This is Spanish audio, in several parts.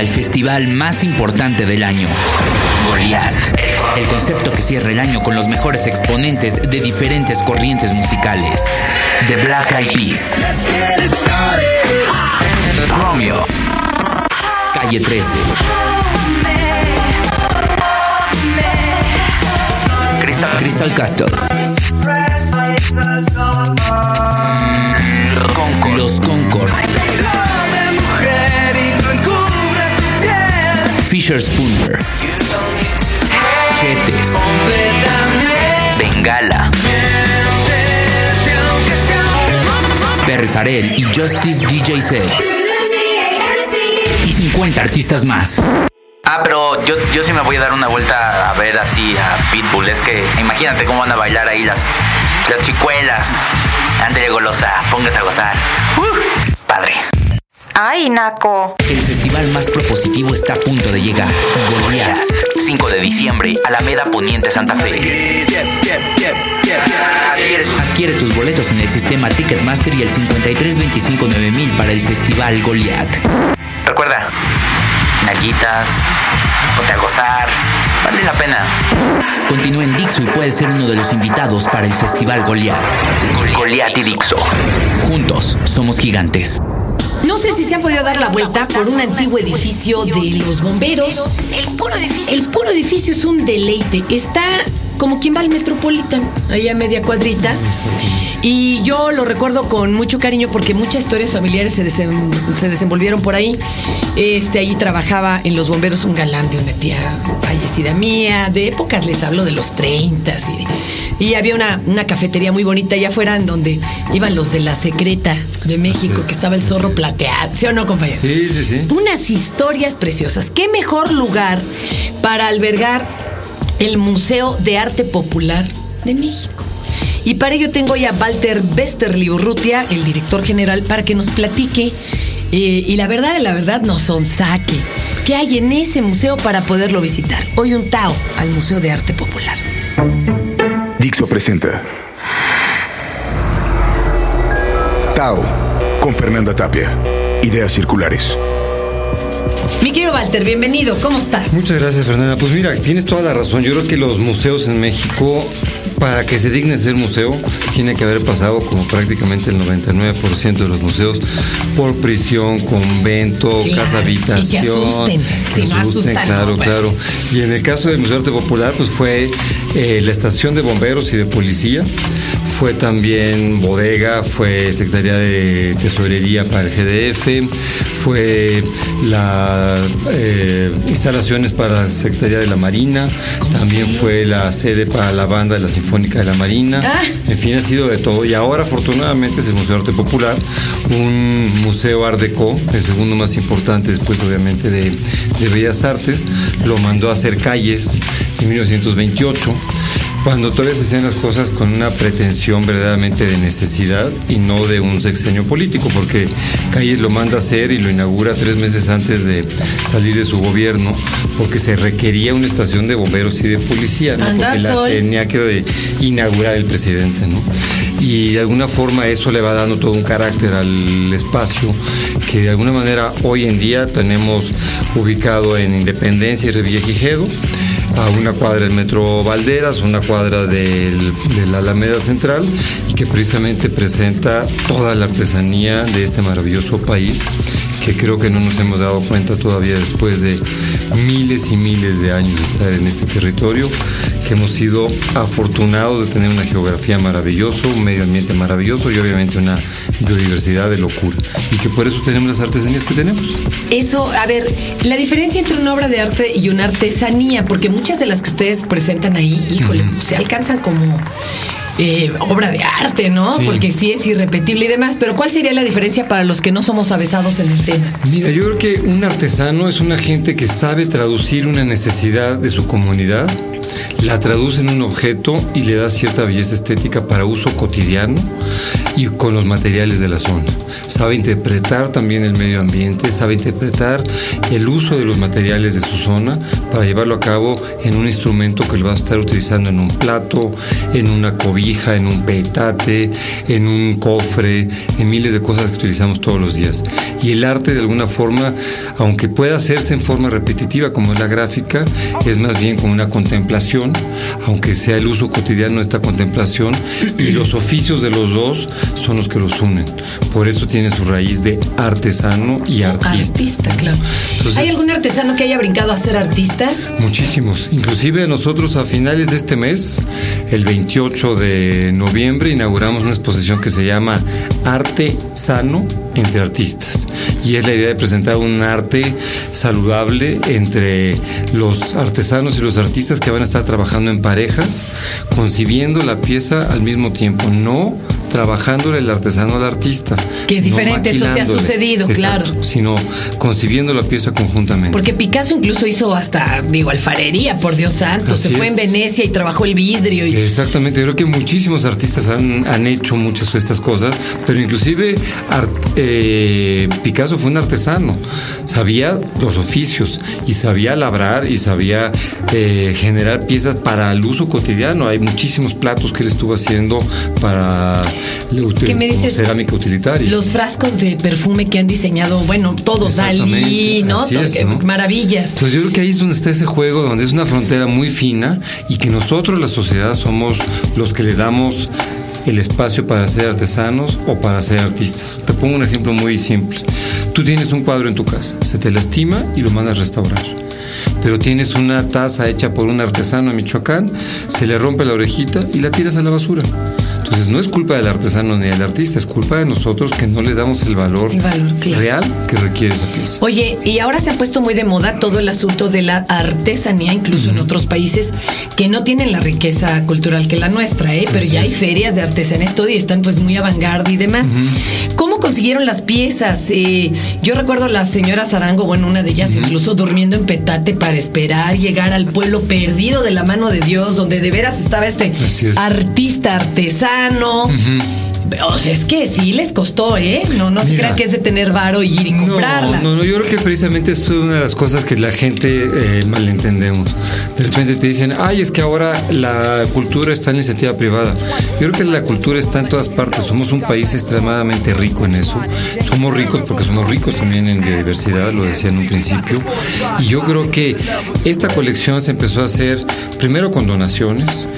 el festival más importante del año, Goliath. El concepto que cierra el año con los mejores exponentes de diferentes corrientes musicales. The Black Eyed Peas. Romeo. Calle 13. Crystal, Crystal Castles. Los Concord. Fisher Spooner. Chetes. Bengala. Perry Farrell y Justice DJ Set. Y 50 artistas más. Ah, pero yo, yo sí me voy a dar una vuelta a ver así a Pitbull. Es que imagínate cómo van a bailar ahí las, las chicuelas. Ándale golosa, póngase a gozar. Uh, padre. Ay, Naco. El festival más propositivo está a punto de llegar. Goliath. 5 de diciembre, Alameda Poniente Santa Fe. Adquiere tus boletos en el sistema Ticketmaster y el 53259000 para el festival Goliath. Recuerda, nalguitas, ponte a gozar, vale la pena. Continúa en Dixo y puedes ser uno de los invitados para el festival Goliath. Goliath y Dixo. Juntos somos gigantes. No sé si se han podido dar la vuelta por un antiguo edificio de los bomberos. El puro edificio. El puro edificio es un deleite. Está como quien va al Metropolitan, ahí a media cuadrita. Y yo lo recuerdo con mucho cariño porque muchas historias familiares se, se desenvolvieron por ahí. Este, ahí trabajaba en los bomberos un galán de una tía fallecida mía. De épocas les hablo de los 30 y, y había una, una cafetería muy bonita allá afuera en donde iban los de la secreta de México, que estaba el zorro plateado. ¿Sí o no, compañero? Sí, sí, sí. Unas historias preciosas. ¿Qué mejor lugar para albergar el Museo de Arte Popular de México? Y para ello tengo ya a Walter Westerly Urrutia, el director general, para que nos platique. eh, y la verdad, la verdad, nos sonsaque. ¿Qué hay en ese museo para poderlo visitar? Hoy un Tao al Museo de Arte Popular. Dixo presenta Tao con Fernanda Tapia. Ideas circulares. Mi querido Walter, bienvenido. ¿Cómo estás? Muchas gracias, Fernanda. Pues mira, tienes toda la razón. Yo creo que los museos en México, para que se digne ser museo, tiene que haber pasado como prácticamente el 99% de los museos por prisión, convento, Claro, casa habitación. y que asusten, que si no asusten, asustan, claro, no, claro. Y en el caso del Museo de Arte Popular, pues fue eh, la estación de bomberos y de policía. Fue también bodega, fue Secretaría de Tesorería para el GDF, fue la eh, instalaciones para la Secretaría de la Marina, también fue la sede para la banda de la Sinfónica de la Marina. Ah. En fin, ha sido de todo. Y ahora, afortunadamente, es el Museo de Arte Popular, un museo Art Deco, el segundo más importante después, obviamente, de, de Bellas Artes. Lo mandó a hacer calles en 1928 cuando todavía se hacían las cosas con una pretensión verdaderamente de necesidad y no de un sexenio político, porque Calles lo manda a hacer y lo inaugura tres meses antes de salir de su gobierno, porque se requería una estación de bomberos y de policía, ¿no? Porque la tenía que inaugurar el presidente, ¿no? Y de alguna forma eso le va dando todo un carácter al espacio que de alguna manera hoy en día tenemos ubicado en Independencia y Revillagigedo a una cuadra del Metro Valderas, una cuadra del, de la Alameda Central, y que precisamente presenta toda la artesanía de este maravilloso país, que creo que no nos hemos dado cuenta todavía después de miles y miles de años de estar en este territorio, que hemos sido afortunados de tener una geografía maravillosa, un medio ambiente maravilloso y obviamente una biodiversidad de locura, y que por eso tenemos las artesanías que tenemos. Eso, a ver, la diferencia entre una obra de arte y una artesanía, porque muchas de las que ustedes presentan ahí, híjole, pues, se alcanzan como eh, obra de arte, ¿no? Sí. Porque sí es irrepetible y demás, pero ¿cuál sería la diferencia para los que no somos avesados en el tema? Mira, yo creo que un artesano es una gente que sabe traducir una necesidad de su comunidad la traduce en un objeto y le da cierta belleza estética para uso cotidiano y con los materiales de la zona. Sabe interpretar también el medio ambiente, sabe interpretar el uso de los materiales de su zona para llevarlo a cabo en un instrumento que lo va a estar utilizando en un plato, en una cobija, en un petate, en un cofre, en miles de cosas que utilizamos todos los días. Y el arte de alguna forma, aunque pueda hacerse en forma repetitiva como es la gráfica, es más bien como una contemplación, aunque sea el uso cotidiano de esta contemplación, y los oficios de los dos son los que los unen. Por eso tiene su raíz de artesano y artista. Artista, claro. Entonces- ¿Hay algún artesano que haya brincado a ser artista? Muchísimos. Inclusive nosotros a finales de este mes, el 28 de noviembre, inauguramos una exposición que se llama Arte Sano entre Artistas. Y es la idea de presentar un arte saludable entre los artesanos y los artistas que van a estar trabajando en parejas, concibiendo la pieza al mismo tiempo, no trabajándole el artesano al artista. Que es no diferente, eso sí ha sucedido, claro. Sino concibiendo la pieza conjuntamente. Porque Picasso incluso hizo hasta, digo, alfarería, por Dios santo. Así Se fue es. en Venecia y trabajó el vidrio. Y... Exactamente, yo creo que muchísimos artistas han, han hecho muchas de estas cosas, pero inclusive art- eh, Picasso fue un artesano, sabía los oficios y sabía labrar y sabía eh, generar piezas para el uso cotidiano. Hay muchísimos platos que él estuvo haciendo para ¿Qué me dices? cerámica utilitaria. Los frascos de perfume que han diseñado, bueno, todos, Dalí, ¿no? es, ¿no? Maravillas. Entonces yo creo que ahí es donde está ese juego, donde es una frontera muy fina y que nosotros, la sociedad, somos los que le damos el espacio para ser artesanos o para ser artistas. Te pongo un ejemplo muy simple. Tú tienes un cuadro en tu casa, se te lastima y lo mandas a restaurar. Pero tienes una taza hecha por un artesano en Michoacán, se le rompe la orejita y la tiras a la basura. Entonces no es culpa del artesano ni del artista, es culpa de nosotros que no le damos el valor, El valor, claro. real que requiere esa pieza. Oye, y ahora se ha puesto muy de moda todo el asunto de la artesanía, incluso en otros países que no tienen la riqueza cultural que la nuestra, ¿eh? Pero Así ya hay ferias de artesanía todo y están pues muy avant y demás. ¿Cómo consiguieron las piezas? Eh, yo recuerdo la señora Zarango, bueno, una de ellas incluso durmiendo en petate para esperar llegar al pueblo perdido de la mano de Dios, donde de veras estaba este es. artista artesano. O sea, es que sí les costó, ¿eh? No, no se crean que es de tener varo y ir y comprarla. No, no, no, yo creo que precisamente esto es una de las cosas que la gente eh, malentendemos. De repente te dicen, ay, es que ahora la cultura está en iniciativa privada. Yo creo que la cultura está en todas partes. Somos un país extremadamente rico en eso. Somos ricos porque somos ricos también en biodiversidad, lo decía en un principio. Y yo creo que esta colección se empezó a hacer primero con donaciones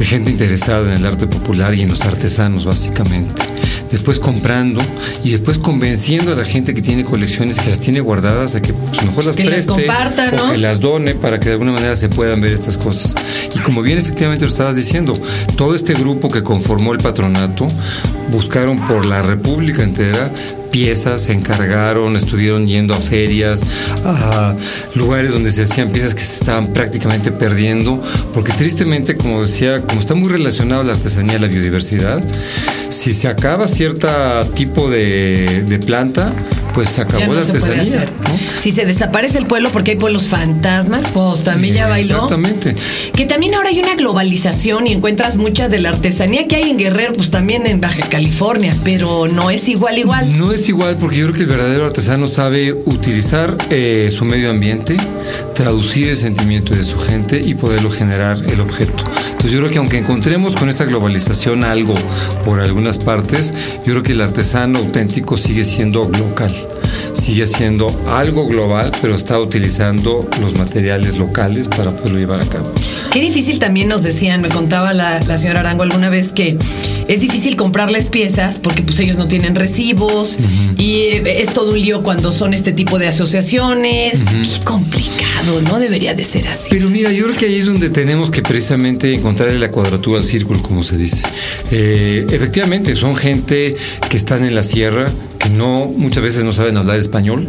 de gente interesada en el arte popular y en los artesanos básicamente. Después comprando y después convenciendo a la gente que tiene colecciones que las tiene guardadas a que pues, mejor las Que las preste compartan, o ¿no? que las done para que de alguna manera se puedan ver estas cosas. Y como bien efectivamente lo estabas diciendo, todo este grupo que conformó el patronato buscaron por la República entera piezas, se encargaron, estuvieron yendo a ferias, a lugares donde se hacían piezas que se estaban prácticamente perdiendo, porque tristemente, como decía, como está muy relacionado la artesanía a la biodiversidad, si se acaba cierto tipo de, de planta, pues se acabó ya no la se puede artesanía. hacer. ¿no? Si se desaparece el pueblo porque hay pueblos fantasmas, pues también ya bailó. Exactamente. Que también ahora hay una globalización y encuentras mucha de la artesanía que hay en Guerrero, pues también en Baja California, pero no es igual igual. No es igual porque yo creo que el verdadero artesano sabe utilizar eh, su medio ambiente, traducir el sentimiento de su gente y poderlo generar el objeto. Entonces yo creo que aunque encontremos con esta globalización algo por algunas partes, yo creo que el artesano auténtico sigue siendo local. Sigue siendo algo global, pero está utilizando los materiales locales para poderlo llevar a cabo. Qué difícil también nos decían, me contaba la, la señora Arango alguna vez que es difícil comprarles piezas porque pues ellos no tienen recibos y eh, es todo un lío cuando son este tipo de asociaciones. Qué complicado, ¿no? Debería de ser así. Pero mira, yo creo que ahí es donde tenemos que precisamente encontrar la cuadratura al círculo, como se dice. Eh, efectivamente, son gente que están en la sierra, que no, muchas veces no saben hablar español.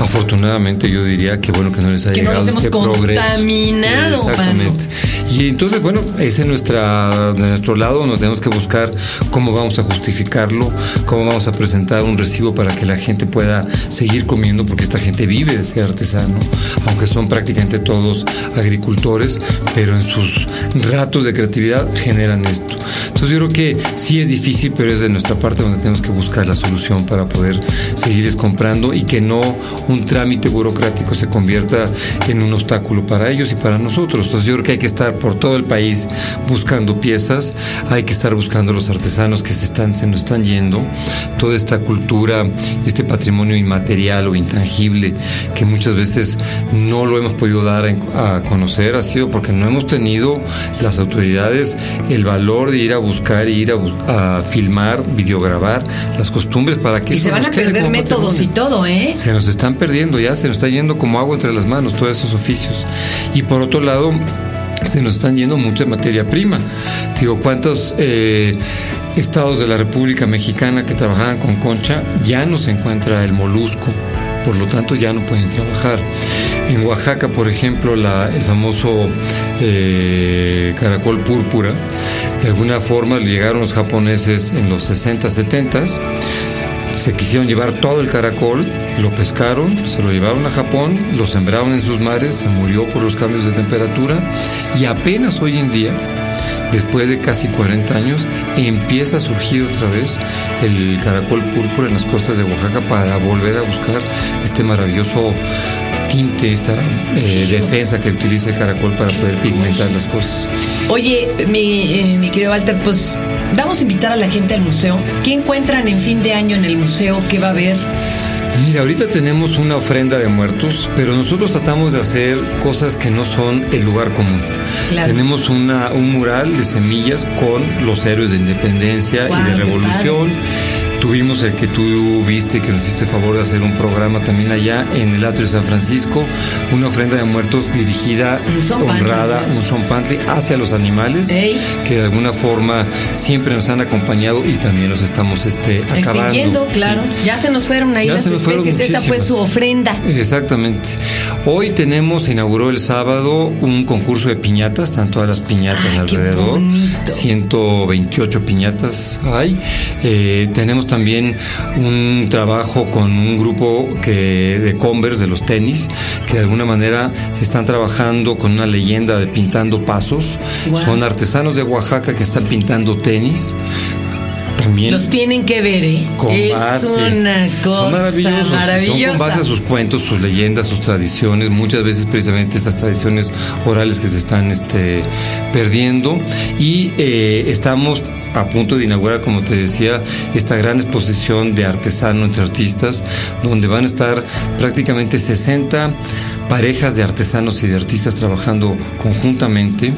Afortunadamente yo diría que bueno que no les ha Que no llegado los hemos este progreso. contaminado, Exactamente. Y entonces, bueno, es en nuestra, de nuestro lado donde tenemos que buscar cómo vamos a justificarlo, cómo vamos a presentar un recibo para que la gente pueda seguir comiendo, porque esta gente vive de ser artesano, aunque son prácticamente todos agricultores, pero en sus ratos de creatividad generan esto. Entonces yo creo que sí es difícil, pero es de nuestra parte donde tenemos que buscar la solución para poder seguirles comprando y que no un trámite burocrático se convierta en un obstáculo para ellos y para nosotros. Entonces yo creo que hay que estar por todo el país buscando piezas, hay que estar buscando los artesanos que se están se nos están yendo, toda esta cultura, este patrimonio inmaterial o intangible que muchas veces no lo hemos podido dar a conocer ha sido porque no hemos tenido las autoridades el valor de ir a buscar, ir a, a filmar, videograbar las costumbres para que Y se van a perder métodos y todo, ¿eh? Se nos están perdiendo ya, se nos está yendo como agua entre las manos todos esos oficios. Y por otro lado, se nos están yendo mucha materia prima. Digo, ¿cuántos eh, estados de la República Mexicana que trabajaban con concha ya no se encuentra el molusco? Por lo tanto, ya no pueden trabajar. En Oaxaca, por ejemplo, la- el famoso eh, caracol púrpura, de alguna forma llegaron los japoneses en los 60, 70 se quisieron llevar todo el caracol, lo pescaron, se lo llevaron a Japón, lo sembraron en sus mares, se murió por los cambios de temperatura y apenas hoy en día, después de casi 40 años, empieza a surgir otra vez el caracol púrpura en las costas de Oaxaca para volver a buscar este maravilloso tinte, esta eh, defensa que utiliza el caracol para poder pigmentar las cosas. Oye, mi, eh, mi querido Walter, pues vamos a invitar a la gente al museo. ¿Qué encuentran en fin de año en el museo? ¿Qué va a haber? Mira, ahorita tenemos una ofrenda de muertos, pero nosotros tratamos de hacer cosas que no son el lugar común. Claro. Tenemos una, un mural de semillas con los héroes de independencia Guau, y de qué revolución. Tuvimos el que tú viste, que nos hiciste favor de hacer un programa también allá en el Atrio de San Francisco, una ofrenda de muertos dirigida, Un honrada, pantli. un hacia los animales, Ey. que de alguna forma siempre nos han acompañado y también los estamos este, acabando. Extinguiendo, claro. Sí. Ya se nos fueron ahí Ya las especies. Esa fue su ofrenda. Exactamente. Hoy tenemos, se inauguró el sábado un concurso de piñatas, están todas las piñatas Ay, alrededor. 128 piñatas hay. Eh, tenemos también un trabajo con un grupo que, de Converse, de los tenis, que de alguna manera se están trabajando con una leyenda de pintando pasos. Son artesanos de Oaxaca que están pintando tenis. También Los tienen que ver, ¿eh? con es una cosa Son maravillosos. Son maravillosa. con base a sus cuentos, sus leyendas, sus tradiciones. Muchas veces precisamente estas tradiciones orales que se están este, perdiendo. Y eh, estamos a punto de inaugurar, como te decía, esta gran exposición de artesano entre artistas, donde van a estar prácticamente 60 parejas de artesanos y de artistas trabajando conjuntamente.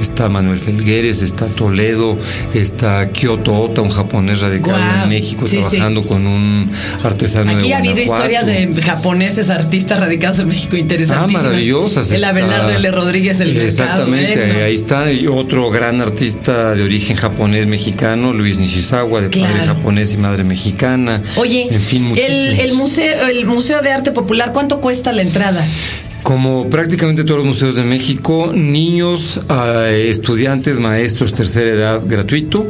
Está Manuel Felgueres, está Toledo, está Kyoto Ota, un japonés radicado en México, sí, sí. trabajando con un artesano Aquí de ha habido historias de japoneses artistas radicados en México Ah, interesantísimas. maravillosas. El Abelardo L. Rodríguez, el Exactamente, mercado. bueno. ahí está. Y otro gran artista de origen japonés mexicano, Luis Nishizawa, de padre japonés y madre mexicana. Oye, en fin, el, el museo, el Museo de Arte Popular, ¿cuánto cuesta la entrada? Como prácticamente todos los museos de México, niños, ah, estudiantes, maestros, tercera edad, gratuito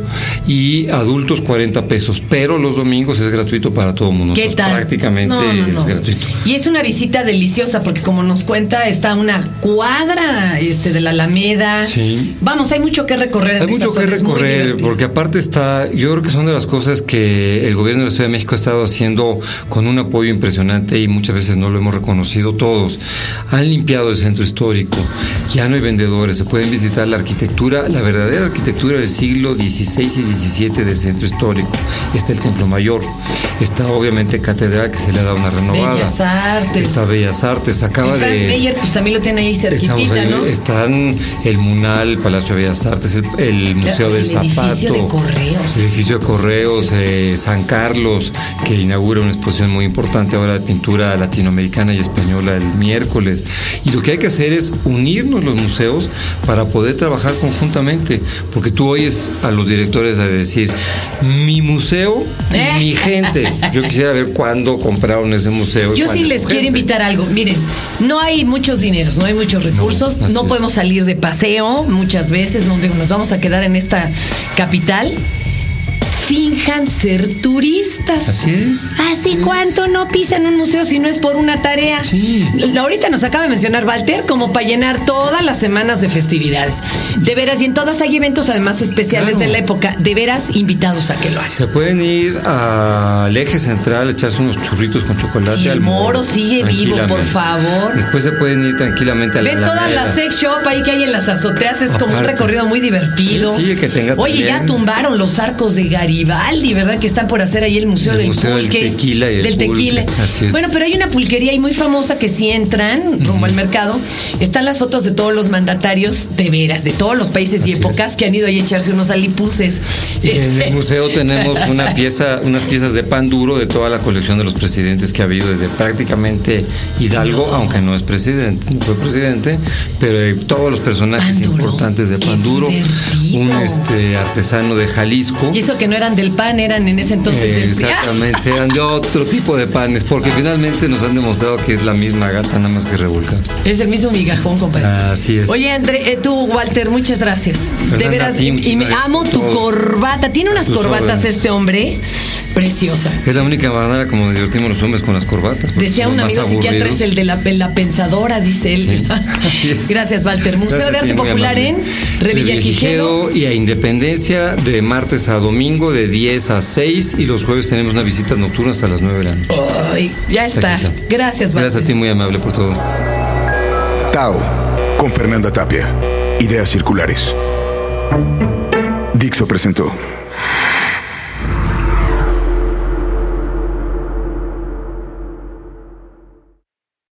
y adultos 40 pesos, pero los domingos es gratuito para todo el mundo. ¿Qué tal? Prácticamente No, no, es no. gratuito. Y es una visita deliciosa porque como nos cuenta está una cuadra este de la Alameda. Sí. Vamos, hay mucho que recorrer. en Hay mucho que recorrer, porque aparte está, yo creo que son de las cosas que el gobierno de la Ciudad de México ha estado haciendo con un apoyo impresionante y muchas veces no lo hemos reconocido todos. Han limpiado el centro histórico, ya no hay vendedores, se pueden visitar la arquitectura, la verdadera arquitectura del siglo XVI y XVII del centro histórico. Está el Templo Mayor, está obviamente Catedral que se le ha dado una renovada. Bellas Artes. Está Bellas Artes, acaba Y Franz de... Meyer, pues también lo tiene ahí Estamos ahí, ¿no? Están el Munal, el Palacio de Bellas Artes, el, el Museo el del Zapato. edificio de correos. El edificio de correos, eh, San Carlos, que inaugura una exposición muy importante ahora de pintura latinoamericana y española el miércoles. Inglés. Y lo que hay que hacer es unirnos los museos para poder trabajar conjuntamente, porque tú oyes a los directores a decir, mi museo, Eh. mi gente. Yo quisiera ver cuándo compraron ese museo. Yo sí es les quiero invitar algo. Miren, no hay muchos dineros, no hay muchos recursos, no, es. podemos salir de paseo muchas veces, donde nos vamos a quedar en esta capital. Finjan ser turistas. Así es. ¿Hace cuánto no pisan un museo si no es por una tarea? Sí. Ahorita nos acaba de mencionar Walter como para llenar todas las semanas de festividades. De veras, y en todas hay eventos además especiales Claro. de la época. De veras, invitados a que lo hagan. Se pueden ir al eje central, echarse unos churritos con chocolate. Sí, el Moro sigue vivo, por favor. Después se pueden ir tranquilamente a la Ven todas las sex shop ahí que hay en las azoteas, es como un recorrido muy divertido. Sí, sí, que tenga Oye, ya tumbaron los arcos de Garibaldi, ¿verdad? Que están por hacer ahí el Museo El del Museo del Pulque. Tequila y del Pulque, tequila. así es. Bueno, pero hay una pulquería ahí muy famosa que si entran rumbo al mercado, están las fotos de todos los mandatarios, de veras, de todos los países y épocas que han ido ahí a echarse unos alipuses. Y en Este- el museo tenemos una pieza, unas piezas de pan duro de toda la colección de los presidentes que ha habido desde prácticamente Hidalgo, aunque no es presidente, no fue presidente, pero todos los personajes importantes de pan duro, un este artesano de Jalisco. Y eso que no eran del pan, eran en ese entonces Eh, del exactamente, eran de otro tipo de panes, porque finalmente nos han demostrado que es la misma gata, nada más que revolcada. Es el mismo migajón, compadre. Así es. Oye, André, eh, tú, Walter, muchas gracias. de veras, ti, y, me amo tu todo. corbata. Tiene unas Tus corbatas órdenes. este hombre. Preciosa. Es la única manera como nos divertimos los hombres con las corbatas. Decía un amigo psiquiatra, es el de la, pensadora, dice él. Sí. Gracias, Walter. Museo Gracias de a Arte Popular en Revillagigedo. y a Independencia de martes a domingo de 10 a 6 y los jueves tenemos una visita nocturna hasta las 9 de la noche. Ay, ya está. Perfecto. Gracias, Walter. Gracias a ti, muy amable por todo. Tao, con Fernanda Tapia. Ideas circulares. Dixo presentó.